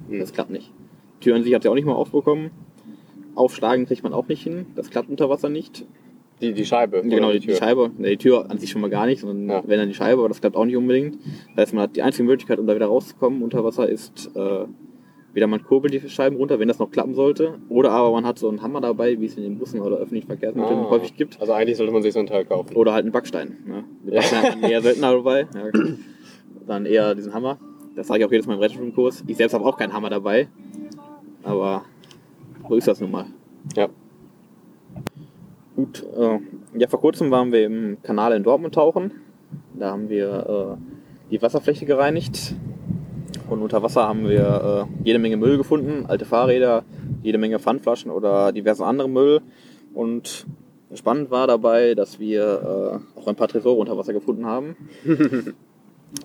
Mhm. Das klappt nicht. Die Tür an sich hat sie auch nicht mal aufbekommen. Aufschlagen kriegt man auch nicht hin. Das klappt unter Wasser nicht. Die, die Scheibe. genau, die, die Scheibe. Die Tür an sich schon mal gar nicht, sondern Ja. wenn dann die Scheibe, aber das klappt auch nicht unbedingt. Das heißt, man hat die einzige Möglichkeit, um da wieder rauszukommen unter Wasser, ist äh, wieder man kurbelt die Scheiben runter, wenn das noch klappen sollte. Oder aber man hat so einen Hammer dabei, wie es in den Bussen oder öffentlichen Verkehrsmitteln Ah. häufig gibt. Also eigentlich sollte man sich so ein Teil kaufen. Oder halt einen Backstein. Ne? Den. Backstein hat man eher seltener *laughs* dabei. Ja. Dann eher diesen Hammer. Das sage ich auch jedes Mal im Rettungsschwimmkurs. Ich selbst habe auch keinen Hammer dabei. Aber so ist das nun mal. Ja. Gut, äh, ja, vor kurzem waren wir im Kanal in Dortmund tauchen. Da haben wir äh, die Wasserfläche gereinigt. Und unter Wasser haben wir äh, jede Menge Müll gefunden, alte Fahrräder, jede Menge Pfandflaschen oder diverse andere Müll. Und spannend war dabei, dass wir äh, auch ein paar Tresore unter Wasser gefunden haben. *laughs*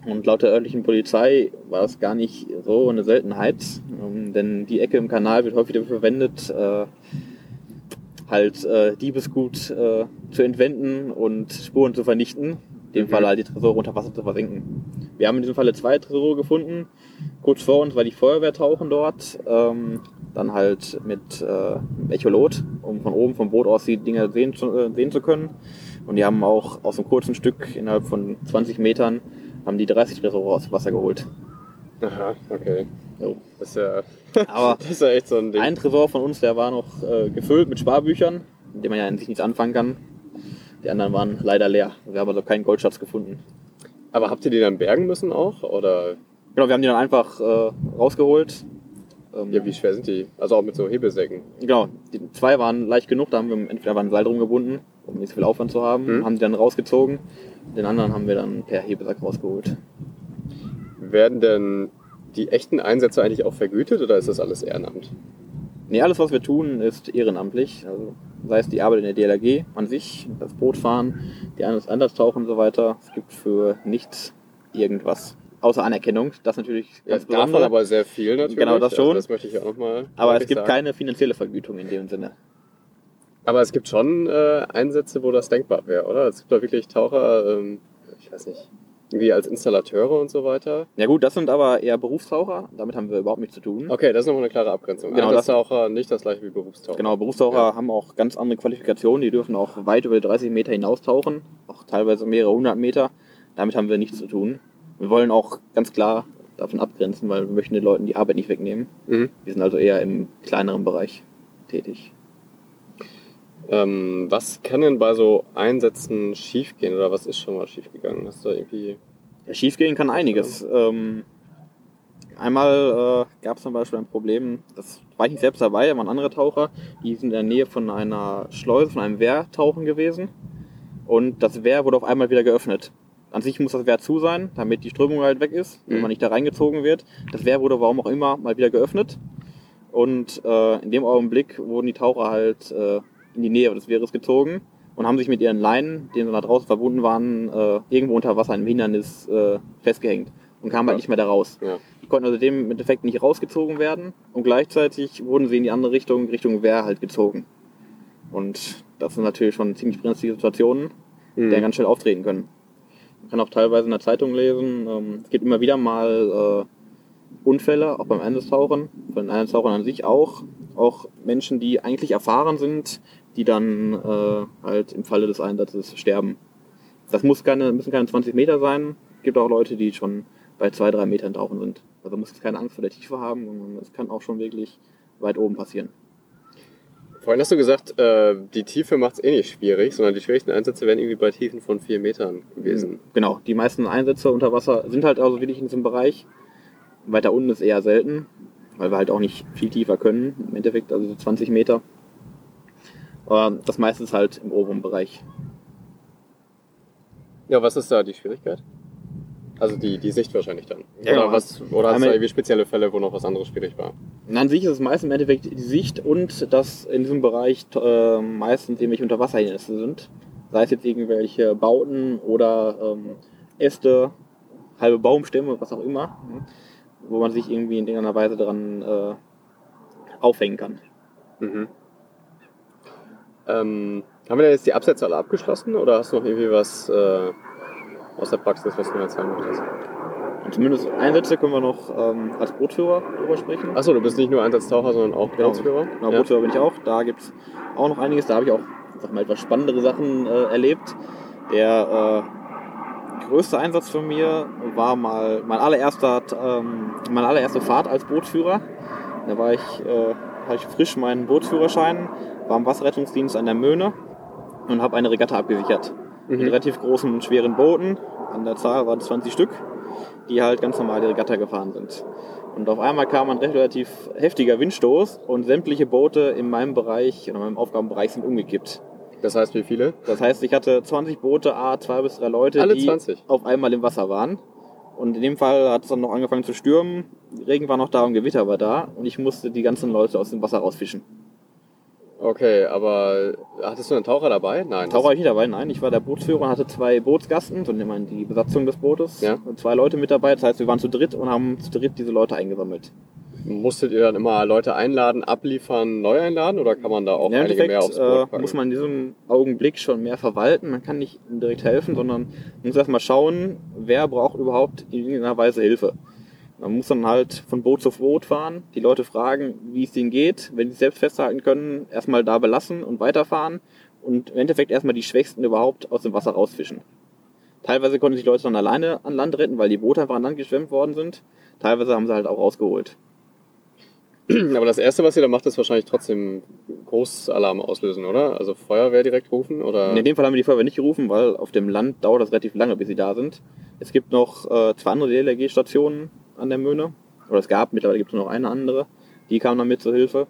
Und laut der örtlichen Polizei war das gar nicht so eine Seltenheit, ähm, denn die Ecke im Kanal wird häufig dafür verwendet, äh, halt äh, Diebesgut äh, zu entwenden und Spuren zu vernichten. In dem Mhm. Fall halt die Tresore unter Wasser zu versenken. Wir haben in diesem Falle zwei Tresore gefunden. Kurz vor uns war die Feuerwehr tauchen dort. Ähm, dann halt mit äh, Echolot, um von oben vom Boot aus die Dinge sehen zu, äh, sehen zu können. Und die haben auch aus einem kurzen Stück innerhalb von 20 Metern haben die 30 Tresore aus dem Wasser geholt. Aha, okay. Jo. Das ist ja, *laughs* Aber das ist ja echt so ein Ding. ein Tresor von uns, der war noch äh, gefüllt mit Sparbüchern, mit denen man ja an sich nichts anfangen kann. Die anderen waren leider leer. Wir haben also keinen Goldschatz gefunden. Aber habt ihr die dann bergen müssen auch? Oder Genau, wir haben die dann einfach äh, rausgeholt. Ähm, ja, wie schwer sind die? Also auch mit so Hebesäcken. Genau, die zwei waren leicht genug, da haben wir entweder ein Seil drum gebunden, um nicht so viel Aufwand zu haben, Mhm. haben die dann rausgezogen. Den anderen haben wir dann per Hebesack rausgeholt. Werden denn die echten Einsätze eigentlich auch vergütet oder ist das alles Ehrenamt? Nee, alles was wir tun ist ehrenamtlich. Also sei es die Arbeit in der DLRG an sich, das Bootfahren, die Anders Anderstauchen und so weiter. Es gibt für nichts irgendwas. Außer Anerkennung, das natürlich Ja, ganz davon besondere. aber sehr viel natürlich. Genau, das schon. Also das möchte ich auch nochmal. aber es gibt keine finanzielle Vergütung in dem Sinne. Aber es gibt schon äh, Einsätze, wo das denkbar wäre, oder? Es gibt da wirklich Taucher, ähm, ich weiß nicht, irgendwie als Installateure und so weiter. Ja gut, das sind aber eher Berufstaucher, damit haben wir überhaupt nichts zu tun. Okay, das ist nochmal eine klare Abgrenzung. Genau, das- Einsatztaucher nicht das gleiche wie Berufstaucher. Genau, Berufstaucher Ja. haben auch ganz andere Qualifikationen, die dürfen auch weit über die 30 Meter hinaustauchen, auch teilweise mehrere hundert Meter. Damit haben wir nichts zu tun. Wir wollen auch ganz klar davon abgrenzen, weil wir möchten den Leuten die Arbeit nicht wegnehmen. Mhm. Wir sind also eher im kleineren Bereich tätig. Ähm, was kann denn bei so Einsätzen schiefgehen oder was ist schon mal schiefgegangen? Hast du irgendwie. Ja, schiefgehen kann einiges. Ähm, einmal äh, gab es zum Beispiel ein Problem, das war ich nicht selbst dabei, da waren andere Taucher, die sind in der Nähe von einer Schleuse, von einem Wehr tauchen gewesen. Und das Wehr wurde auf einmal wieder geöffnet. An sich muss das Wehr zu sein, damit die Strömung halt weg ist, wenn Mhm. man nicht da reingezogen wird. Das Wehr wurde warum auch immer mal wieder geöffnet. Und äh, in dem Augenblick wurden die Taucher halt äh, in die Nähe des Wehres gezogen und haben sich mit ihren Leinen, denen sie da draußen verbunden waren, äh, irgendwo unter Wasser einem Hindernis äh, festgehängt und kamen Ja. halt nicht mehr da raus. Ja. Die konnten also dem im Endeffekt nicht rausgezogen werden und gleichzeitig wurden sie in die andere Richtung, Richtung Wehr halt gezogen. Und das sind natürlich schon ziemlich brenzlige Situationen, die Mhm. dann ganz schnell auftreten können. Man kann auch teilweise in der Zeitung lesen, ähm, es gibt immer wieder mal äh, Unfälle, auch beim Einsatztauchen, von den Einsatztauchern an sich auch. Auch Menschen, die eigentlich erfahren sind, die dann äh, halt im Falle des Einsatzes sterben. Das muss keine, müssen keine 20 Meter sein. Es gibt auch Leute, die schon bei zwei, drei Metern tauchen sind. Also man muss jetzt keine Angst vor der Tiefe haben, sondern es kann auch schon wirklich weit oben passieren. Vorhin hast du gesagt, äh, die Tiefe macht es eh nicht schwierig, sondern die schwierigsten Einsätze wären irgendwie bei Tiefen von vier Metern gewesen. Genau, die meisten Einsätze unter Wasser sind halt also wirklich in diesem Bereich. Weiter unten ist eher selten, weil wir halt auch nicht viel tiefer können, im Endeffekt, also so 20 Meter. Aber das meiste ist halt im oberen Bereich. Ja, was ist da die Schwierigkeit? Also die, die Sicht wahrscheinlich dann. Ja, oder genau. was, oder hast du irgendwie spezielle Fälle, wo noch was anderes schwierig war? An sich ist es meist im Endeffekt die Sicht und dass in diesem Bereich äh, meistens irgendwelche Unterwasserhindernisse sind. Sei es jetzt irgendwelche Bauten oder ähm, Äste, halbe Baumstämme, was auch immer, ne, wo man sich irgendwie in irgendeiner Weise dran äh, aufhängen kann. Mhm. Ähm, haben wir denn jetzt die Absätze alle abgeschlossen oder hast du noch irgendwie was äh, aus der Praxis, was du mir erzählen möchtest? Zumindest Einsätze können wir noch ähm, als Bootführer drüber sprechen. Achso, du bist nicht nur Einsatztaucher, sondern auch Genau. Bootsführer? Genau, ja. Bootsführer bin ich auch. Da gibt es auch noch einiges. Da habe ich auch sag mal, etwas spannendere Sachen äh, erlebt. Der äh, größte Einsatz von mir war mal mein allererster, ähm, meine allererste Fahrt als Bootsführer. Da war ich, äh, hatte ich frisch meinen Bootsführerschein, war im Wasserrettungsdienst an der Möhne und habe eine Regatta abgesichert. Mit Mhm. relativ großen und schweren Booten. An der Zahl waren es 20 Stück, die halt ganz normal die Regatta gefahren sind. Und auf einmal kam ein relativ heftiger Windstoß und sämtliche Boote in meinem Bereich, in meinem Aufgabenbereich sind umgekippt. Das heißt, wie viele? Das heißt, ich hatte 20 Boote, a zwei bis drei Leute, Alle die 20? auf einmal im Wasser waren. Und in dem Fall hat es dann noch angefangen zu stürmen. Regen war noch da und Gewitter war da. Und ich musste die ganzen Leute aus dem Wasser rausfischen. Okay, aber hattest du einen Taucher dabei? Nein. Taucher ich nicht dabei, nein. Ich war der Bootsführer und hatte zwei Bootsgasten, so nennt man die Besatzung des Bootes. Ja. Und zwei Leute mit dabei. Das heißt, wir waren zu dritt und haben zu dritt diese Leute eingesammelt. Musstet ihr dann immer Leute einladen, abliefern, neu einladen oder kann man da auch Ja, einige mehr aufs Boot äh, packen? muss man in diesem Augenblick schon mehr verwalten. Man kann nicht direkt helfen, sondern man muss erstmal schauen, wer braucht überhaupt in irgendeiner Weise Hilfe. Man muss dann halt von Boot zu Boot fahren, die Leute fragen, wie es ihnen geht. Wenn sie es selbst festhalten können, erstmal da belassen und weiterfahren und im Endeffekt erstmal die Schwächsten überhaupt aus dem Wasser rausfischen. Teilweise konnten sich Leute dann alleine an Land retten, weil die Boote einfach an Land geschwemmt worden sind. Teilweise haben sie halt auch rausgeholt. *clears throat* Aber das Erste, was ihr da macht, ist wahrscheinlich trotzdem Großalarm auslösen, oder? Also Feuerwehr direkt rufen oder? In dem Fall haben wir die Feuerwehr nicht gerufen, weil auf dem Land dauert das relativ lange, bis sie da sind. Es gibt noch äh, zwei andere DLRG-Stationen an der Möhne. Oder es gab, mittlerweile gibt es nur noch eine andere. Die kam dann mit zur Hilfe.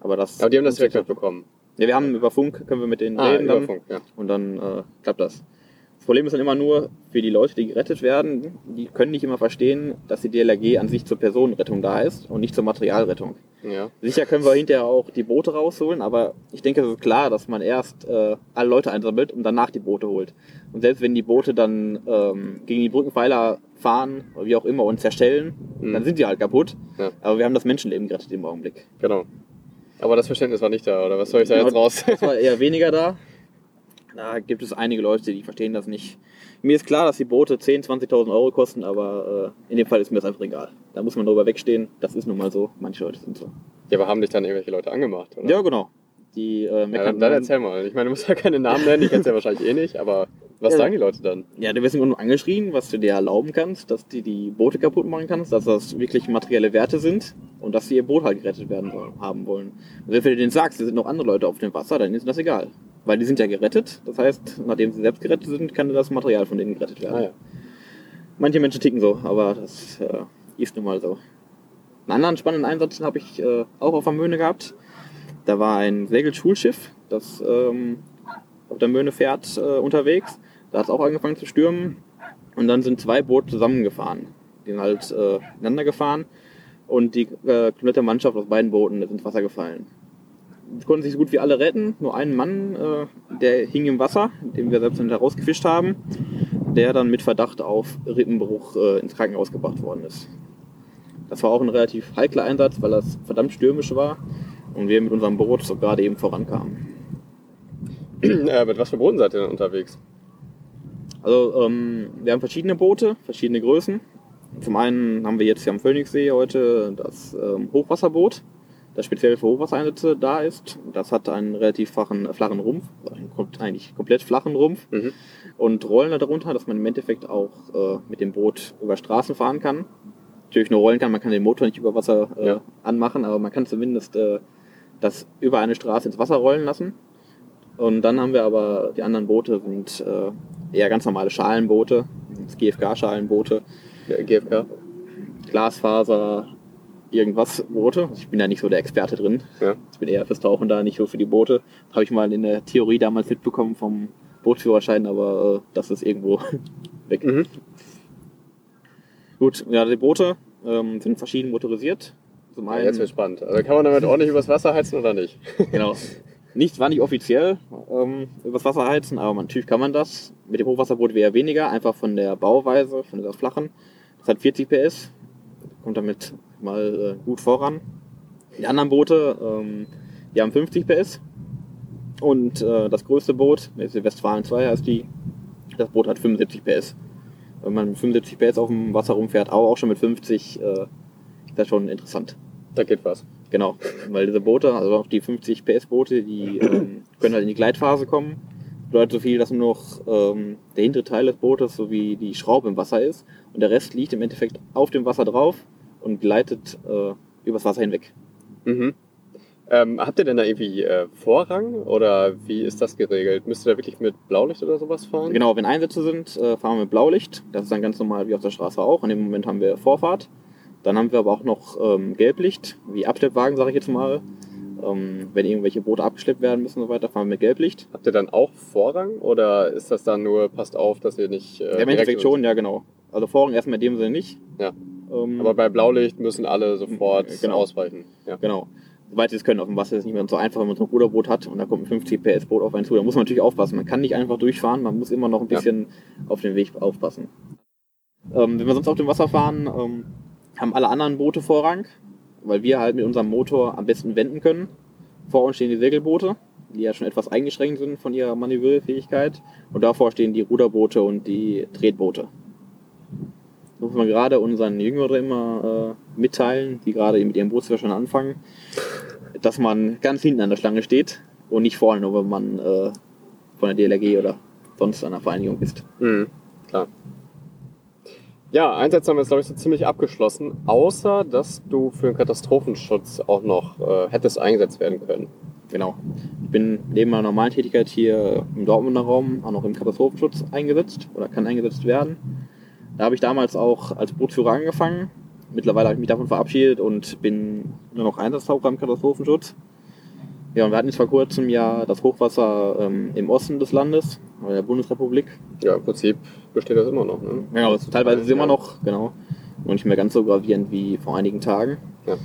Aber das. Aber die haben das direkt mitbekommen. Ja, wir haben über Funk, können wir mit denen Ah, reden über dann. Funk, ja. Und dann äh, klappt das. Das Problem ist dann immer nur, für die Leute, die gerettet werden, die können nicht immer verstehen, dass die DLRG an sich zur Personenrettung da ist und nicht zur Materialrettung. Ja. Sicher können wir hinterher auch die Boote rausholen, aber ich denke, es ist klar, dass man erst äh, alle Leute einsammelt und danach die Boote holt. Und selbst wenn die Boote dann ähm, gegen die Brückenpfeiler fahren oder wie auch immer und zerstellen, Mhm. dann sind die halt kaputt. Ja. Aber wir haben das Menschenleben gerettet im Augenblick. Genau. Aber das Verständnis war nicht da, oder was soll ich da jetzt raus? Das war eher weniger da. Da gibt es einige Leute, die verstehen das nicht. Mir ist klar, dass die Boote 10.000, 20.000 Euro kosten, aber äh, in dem Fall ist mir das einfach egal. Da muss man drüber wegstehen. Das ist nun mal so. Manche Leute sind so. ja, aber haben dich dann irgendwelche Leute angemacht, oder? Ja, genau. Die äh, Ja, dann, dann erzähl mal. Ich meine, du musst ja keine Namen nennen, ich kenn's ja wahrscheinlich eh nicht, aber was Ja. sagen die Leute dann? Ja, du wirst nur angeschrien, was du dir erlauben kannst, dass du die Boote kaputt machen kannst, dass das wirklich materielle Werte sind und dass sie ihr Boot halt gerettet werden haben wollen. Und wenn du denen sagst, es sind noch andere Leute auf dem Wasser, dann ist das egal. Weil die sind ja gerettet. Das heißt, nachdem sie selbst gerettet sind, kann das Material von denen gerettet werden. Ah, ja. Manche Menschen ticken so, aber das äh, ist nun mal so. Einen anderen spannenden Einsatz habe ich äh, auch auf der Möhne gehabt. Da war ein Segelschulschiff, das ähm, auf der Möhne fährt, äh, unterwegs. Da hat es auch angefangen zu stürmen. Und dann sind zwei Boote zusammengefahren. Die sind halt äh, ineinander gefahren. Und die äh, komplette Mannschaft aus beiden Booten ist ins Wasser gefallen. Konnten sich so gut wie alle retten. Nur ein Mann, äh, der hing im Wasser, den wir selbst herausgefischt haben der dann mit Verdacht auf Rippenbruch äh, ins Krankenhaus gebracht worden ist. Das war auch ein relativ heikler Einsatz, weil das verdammt stürmisch war und wir mit unserem Boot so gerade eben vorankamen. *clears throat* äh, mit was für Booten seid ihr denn unterwegs? Also ähm, wir haben verschiedene Boote, verschiedene Größen. Zum einen haben wir jetzt hier am Phoenixsee heute das ähm, Hochwasserboot, das speziell für Hochwassereinsätze da ist. Das hat einen relativ flachen, flachen Rumpf, einen eigentlich komplett flachen Rumpf Mhm. und Rollen darunter, dass man im Endeffekt auch äh, mit dem Boot über Straßen fahren kann. Natürlich nur rollen kann, man kann den Motor nicht über Wasser äh, Ja. anmachen, aber man kann zumindest äh, das über eine Straße ins Wasser rollen lassen. Und dann haben wir aber, die anderen Boote sind äh, eher ganz normale Schalenboote, GFK-Schalenboote, Ja, GFK? Glasfaser, irgendwas Boote. Ich bin da nicht so der Experte drin. Ja. Ich bin eher fürs Tauchen da, nicht so für die Boote. Habe ich mal in der Theorie damals mitbekommen vom Bootführerschein, aber äh, das ist irgendwo *laughs* weg. Mhm. Gut, ja, die Boote ähm, sind verschieden motorisiert. Zum Ja, einen, jetzt wird spannend. Also kann man damit ordentlich übers Wasser heizen oder nicht? *laughs* genau. Nichts war nicht offiziell ähm, übers Wasser heizen, aber natürlich kann man das. Mit dem Hochwasserboot wäre weniger, einfach von der Bauweise, von dieser flachen. Das hat 40 PS, kommt damit mal äh, gut voran. Die anderen Boote, ähm, die haben 50 PS. Und äh, das größte Boot, das ist die Westfalen 2 heißt die, das Boot hat 75 PS. Wenn man mit 75 PS auf dem Wasser rumfährt, aber auch schon mit 50, äh, ist das schon interessant. Da geht was. Genau, weil diese Boote, also auch die 50 PS Boote, die ähm, können halt in die Gleitphase kommen. Bedeutet so viel, dass nur noch ähm, der hintere Teil des Bootes sowie die Schraube im Wasser ist und der Rest liegt im Endeffekt auf dem Wasser drauf und gleitet äh, übers Wasser hinweg. Mhm. Ähm, habt ihr denn da irgendwie äh, Vorrang oder wie ist das geregelt? Müsst ihr da wirklich mit Blaulicht oder sowas fahren? Genau, wenn Einsätze sind, äh, fahren wir mit Blaulicht. Das ist dann ganz normal wie auf der Straße auch. In dem Moment haben wir Vorfahrt. Dann haben wir aber auch noch ähm, Gelblicht, wie Abschleppwagen, sage ich jetzt mal. Ähm, wenn irgendwelche Boote abgeschleppt werden müssen und so weiter, fahren wir mit Gelblicht. Habt ihr dann auch Vorrang oder ist das dann nur, passt auf, dass ihr nicht. Äh, ja, Im Endeffekt schon, ja genau. Also Vorrang erstmal in dem Sinne nicht. Ja. Ähm, Aber bei Blaulicht müssen alle sofort Genau. ausweichen. Ja. Genau. soweit sie es können. Auf dem Wasser ist es nicht mehr so einfach, wenn man so ein Ruderboot hat und da kommt ein 50 PS Boot auf einen zu. Da muss man natürlich aufpassen. Man kann nicht einfach durchfahren, man muss immer noch ein Ja. bisschen auf den Weg aufpassen. Ähm, wenn wir sonst auf dem Wasser fahren, ähm, haben alle anderen Boote Vorrang, weil wir halt mit unserem Motor am besten wenden können. Vor uns stehen die Segelboote, die ja schon etwas eingeschränkt sind von ihrer Manövrierfähigkeit. Und davor stehen die Ruderboote und die Tretboote. Muss man gerade unseren Jüngeren immer äh, mitteilen, die gerade mit ihrem Bootsführerschein anfangen, dass man ganz hinten an der Schlange steht und nicht vorne, nur wenn man äh, von der DLRG oder sonst einer Vereinigung ist. Mhm, klar. Ja, Einsätze haben wir jetzt, glaube ich, so ziemlich abgeschlossen, außer dass du für den Katastrophenschutz auch noch äh, hättest eingesetzt werden können. Genau. Ich bin neben meiner normalen Tätigkeit hier im Dortmunder Raum auch noch im Katastrophenschutz eingesetzt oder kann eingesetzt werden. Da habe ich damals auch als Bootführer angefangen. Mittlerweile habe ich mich davon verabschiedet und bin nur noch Einsatztaucher im Katastrophenschutz. Ja, und wir hatten jetzt vor kurzem ja das Hochwasser ähm, im Osten des Landes, der Bundesrepublik. Ja, im Prinzip besteht das immer noch. Ne? Genau, das teilweise ist es immer Ja. noch, genau. Nur nicht mehr ganz so gravierend wie vor einigen Tagen. Ja.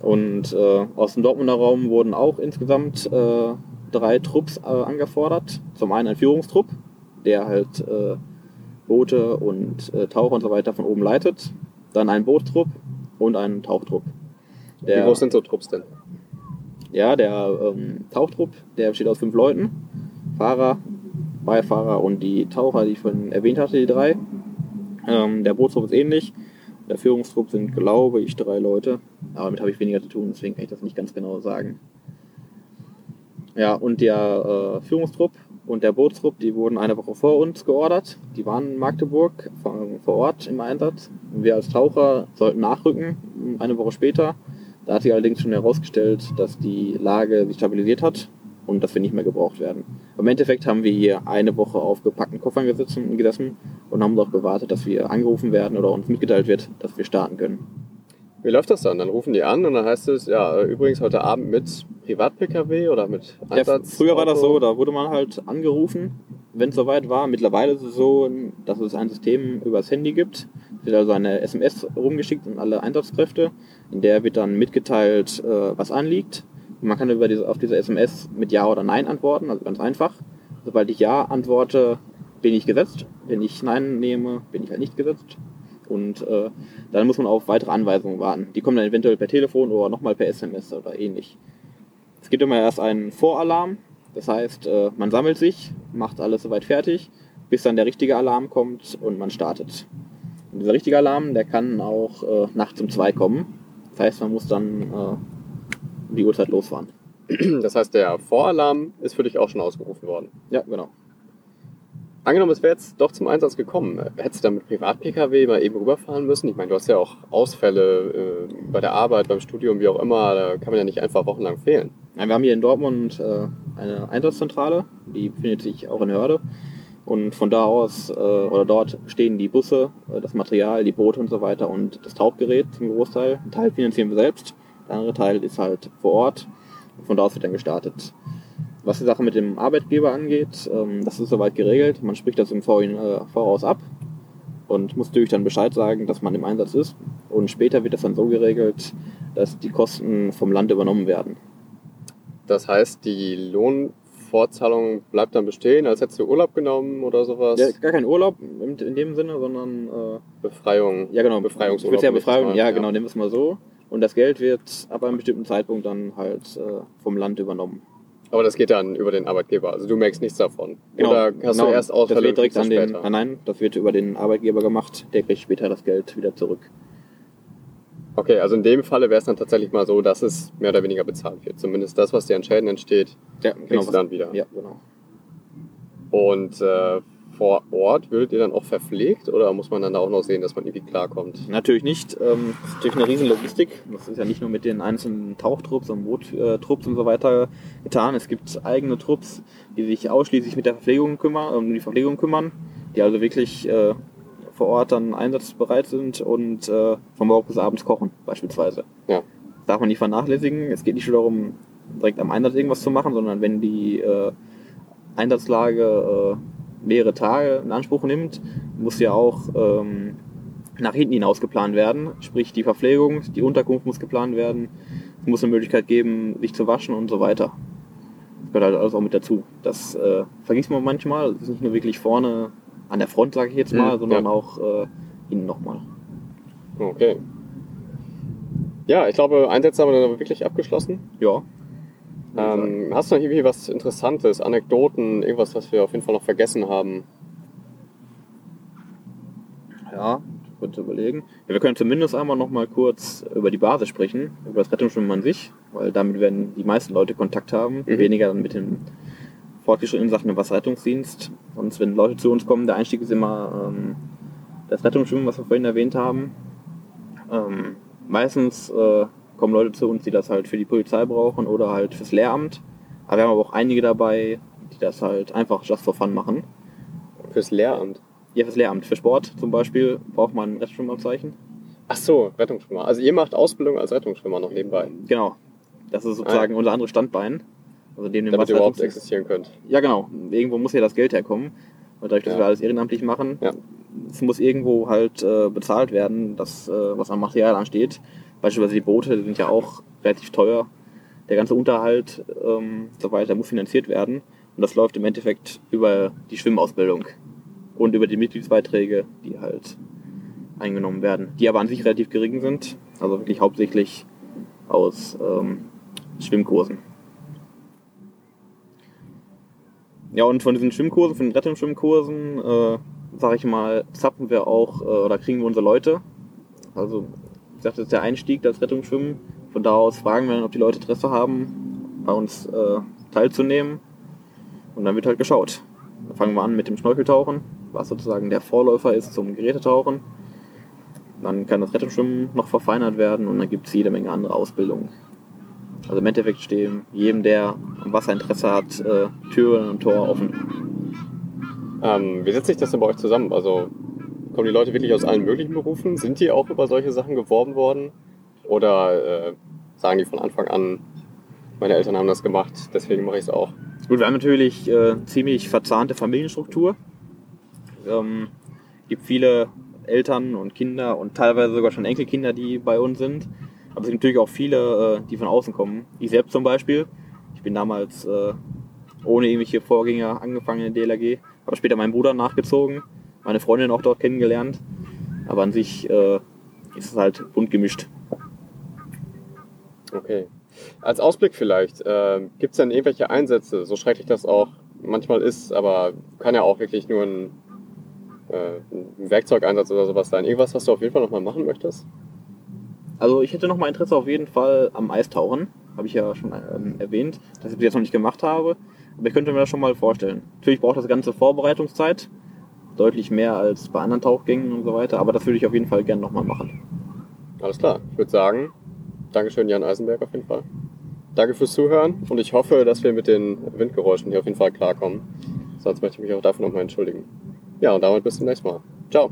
Und äh, aus dem Dortmunder Raum wurden auch insgesamt äh, drei Trupps äh, angefordert. Zum einen ein Führungstrupp, der halt äh, Boote und äh, Taucher und so weiter von oben leitet. Dann ein Bootstrupp und ein Tauchtrupp. Wie groß sind so Trupps denn? Ja, der ähm, Tauchtrupp, der besteht aus fünf Leuten. Fahrer, Beifahrer und die Taucher, die ich vorhin erwähnt hatte, die drei. Ähm, der Bootstrupp ist ähnlich. Der Führungstrupp sind, glaube ich, drei Leute. Aber damit habe ich weniger zu tun, deswegen kann ich das nicht ganz genau sagen. Ja, und der äh, Führungstrupp und der Bootstrupp, die wurden eine Woche vor uns geordert. Die waren in Magdeburg vor, Ort im Einsatz. Wir als Taucher sollten nachrücken, eine Woche später. Da hat sich allerdings schon herausgestellt, dass die Lage sich stabilisiert hat und dass wir nicht mehr gebraucht werden. Im Endeffekt haben wir hier eine Woche auf gepackten Koffern gesessen und haben darauf gewartet, dass wir angerufen werden oder uns mitgeteilt wird, dass wir starten können. Wie läuft das dann? Dann rufen die an und dann heißt es, ja, übrigens heute Abend mit Privat-Pkw oder mit Ja, Einsatz? früher war das so, da wurde man halt angerufen, wenn es soweit war. Mittlerweile ist es so, dass es ein System übers Handy gibt. Es wird also eine SMS rumgeschickt an alle Einsatzkräfte. In der wird dann mitgeteilt, äh, was anliegt. Und man kann über diese, auf diese SMS mit Ja oder Nein antworten, also ganz einfach. Sobald ich Ja antworte, bin ich gesetzt. Wenn ich Nein nehme, bin ich halt nicht gesetzt. Und äh, dann muss man auf weitere Anweisungen warten. Die kommen dann eventuell per Telefon oder nochmal per SMS oder ähnlich. Es gibt immer erst einen Voralarm. Das heißt, äh, man sammelt sich, macht alles soweit fertig, bis dann der richtige Alarm kommt und man startet. Und dieser richtige Alarm, der kann auch äh, nachts um zwei kommen. Das heißt, man muss dann äh, um die Uhrzeit losfahren. Das heißt, der Voralarm ist für dich auch schon ausgerufen worden. Ja, genau. Angenommen, es wäre jetzt doch zum Einsatz gekommen. Hättest du dann mit Privat-Pkw mal eben rüberfahren müssen? Ich meine, du hast ja auch Ausfälle äh, bei der Arbeit, beim Studium, wie auch immer. Da kann man ja nicht einfach wochenlang fehlen. Ja, wir haben hier in Dortmund äh, eine Einsatzzentrale, die befindet sich auch in Hörde. Und von da aus äh, oder dort stehen die Busse, äh, das Material, die Boote und so weiter und das Tauchgerät zum Großteil. Ein Teil finanzieren wir selbst, der andere Teil ist halt vor Ort. Von da aus wird dann gestartet. Was die Sache mit dem Arbeitgeber angeht, ähm, das ist soweit geregelt. Man spricht das im Vorhin, äh, Voraus ab und muss natürlich dann Bescheid sagen, dass man im Einsatz ist. Und später wird das dann so geregelt, dass die Kosten vom Land übernommen werden. Das heißt, die Lohnfortzahlung bleibt dann bestehen, als hättest du Urlaub genommen oder sowas? Ja, gar kein Urlaub in, dem Sinne, sondern äh, Befreiung. ja genau, Befreiungsurlaub. Nennt es Befreiung, mal, ja, genau, nehmen wir es mal so. Und das Geld wird ab einem bestimmten Zeitpunkt dann halt äh, vom Land übernommen. Aber das geht dann über den Arbeitgeber. Also du merkst nichts davon. Oder hast genau. du erst Ausfälle Das wird direkt an den, später? nein, das wird über den Arbeitgeber gemacht, der kriegt später das Geld wieder zurück. Okay, also in dem Falle wäre es dann tatsächlich mal so, dass es mehr oder weniger bezahlt wird. Zumindest das, was dir an Schäden entsteht, Ja, kriegst du dann wieder. Ja, genau. Und äh, vor Ort würdet ihr dann auch verpflegt oder muss man dann da auch noch sehen, dass man irgendwie klarkommt? Natürlich nicht. Ähm, das ist natürlich eine riesen Logistik. Das ist ja nicht nur mit den einzelnen Tauchtrupps und Boottrupps und so weiter getan. Es gibt eigene Trupps, die sich ausschließlich mit der Verpflegung kümmern, um die Verpflegung kümmern, die also wirklich äh, vor Ort dann einsatzbereit sind und äh, von morgens bis abends kochen, beispielsweise. Ja. Das darf man nicht vernachlässigen. Es geht nicht nur darum, direkt am Einsatz irgendwas zu machen, sondern wenn die äh, Einsatzlage äh, mehrere Tage in Anspruch nimmt, muss ja auch ähm, nach hinten hinaus geplant werden. Sprich, die Verpflegung, die Unterkunft muss geplant werden. Es muss eine Möglichkeit geben, sich zu waschen und so weiter. Das gehört halt alles auch mit dazu. Das äh, vergisst man manchmal. Das ist nicht nur wirklich vorne an der Front, sage ich jetzt mal, Mhm, sondern ja. auch äh, innen nochmal. Okay. Ja, ich glaube, Einsätze haben wir dann wirklich abgeschlossen. Ja. Ähm, hast du noch irgendwie was Interessantes, Anekdoten, irgendwas, was wir auf jeden Fall noch vergessen haben? Ja, kurz überlegen. Ja, wir können zumindest einmal noch mal kurz über die Basis sprechen, über das Rettungsschwimmen an sich, weil damit werden die meisten Leute Kontakt haben, Mhm. weniger dann mit den fortgeschrittenen Sachen im Wasserrettungsdienst. Sonst, wenn Leute zu uns kommen, der Einstieg ist immer ähm, das Rettungsschwimmen, was wir vorhin erwähnt haben. Ähm, meistens äh, kommen Leute zu uns, die das halt für die Polizei brauchen oder halt fürs Lehramt. Aber wir haben aber auch einige dabei, die das halt einfach just for fun machen. Fürs Lehramt. Ja, fürs Lehramt. Für Sport zum Beispiel braucht man ein Rettungsschwimmabzeichen. Ach so, Rettungsschwimmer. Also ihr macht Ausbildung als Rettungsschwimmer noch nebenbei, Genau. Das ist sozusagen unser anderes Standbein. Also dem damit ihr überhaupt existieren könnt. Ja, genau. Irgendwo muss ja das Geld herkommen. Und dadurch, dass Ja. wir alles ehrenamtlich machen, Ja. es muss irgendwo halt äh, bezahlt werden, das, äh, was am Material ansteht. Beispielsweise die Boote sind ja auch relativ teuer. Der ganze Unterhalt ähm, so weiter muss finanziert werden. Und das läuft im Endeffekt über die Schwimmausbildung und über die Mitgliedsbeiträge, die halt eingenommen werden, die aber an sich relativ gering sind. Also wirklich hauptsächlich aus ähm, Schwimmkursen. Ja, und von diesen Schwimmkursen, von den Rettungsschwimmkursen, äh, sag ich mal, zappen wir auch äh, oder kriegen wir unsere Leute. Also, ich sagte, das ist der Einstieg, das Rettungsschwimmen. Von da aus fragen wir dann, ob die Leute Interesse haben, bei uns äh, teilzunehmen. Und dann wird halt geschaut. Dann fangen wir an mit dem Schnorcheltauchen, was sozusagen der Vorläufer ist zum Gerätetauchen. Dann kann das Rettungsschwimmen noch verfeinert werden und dann gibt es jede Menge andere Ausbildungen. Also im Endeffekt stehen jedem, der am Wasser Interesse hat, äh, Türen und Tor offen. Ähm, wie setzt sich das denn bei euch zusammen? Also kommen die Leute wirklich aus allen möglichen Berufen? Sind die auch über solche Sachen geworben worden? Oder äh, sagen die von Anfang an, meine Eltern haben das gemacht, deswegen mache ich es auch? Gut, wir haben natürlich äh, ziemlich verzahnte Familienstruktur. Ähm, gibt viele Eltern und Kinder und teilweise sogar schon Enkelkinder, die bei uns sind. Aber es gibt natürlich auch viele, äh, die von außen kommen. Ich selbst zum Beispiel. Ich bin damals äh, ohne irgendwelche Vorgänger angefangen in der DLRG. Habe später meinen Bruder nachgezogen, meine Freundin auch dort kennengelernt. Aber an sich äh, ist es halt bunt gemischt. Okay. Als Ausblick vielleicht, äh, gibt es denn irgendwelche Einsätze, so schrecklich das auch manchmal ist, aber kann ja auch wirklich nur ein, äh, ein Werkzeugeinsatz oder sowas sein. Irgendwas, was du auf jeden Fall nochmal machen möchtest? Also ich hätte noch mal Interesse auf jeden Fall am Eistauchen. Habe ich ja schon ähm, erwähnt, dass ich bis jetzt noch nicht gemacht habe. Aber ich könnte mir das schon mal vorstellen. Natürlich braucht das ganze Vorbereitungszeit. Deutlich mehr als bei anderen Tauchgängen und so weiter. Aber das würde ich auf jeden Fall gerne noch mal machen. Alles klar. Ich würde sagen, Dankeschön, Jan Eisenberg, auf jeden Fall. Danke fürs Zuhören und ich hoffe, dass wir mit den Windgeräuschen hier auf jeden Fall klarkommen. Sonst möchte ich mich auch dafür nochmal entschuldigen. Ja, und damit bis zum nächsten Mal. Ciao.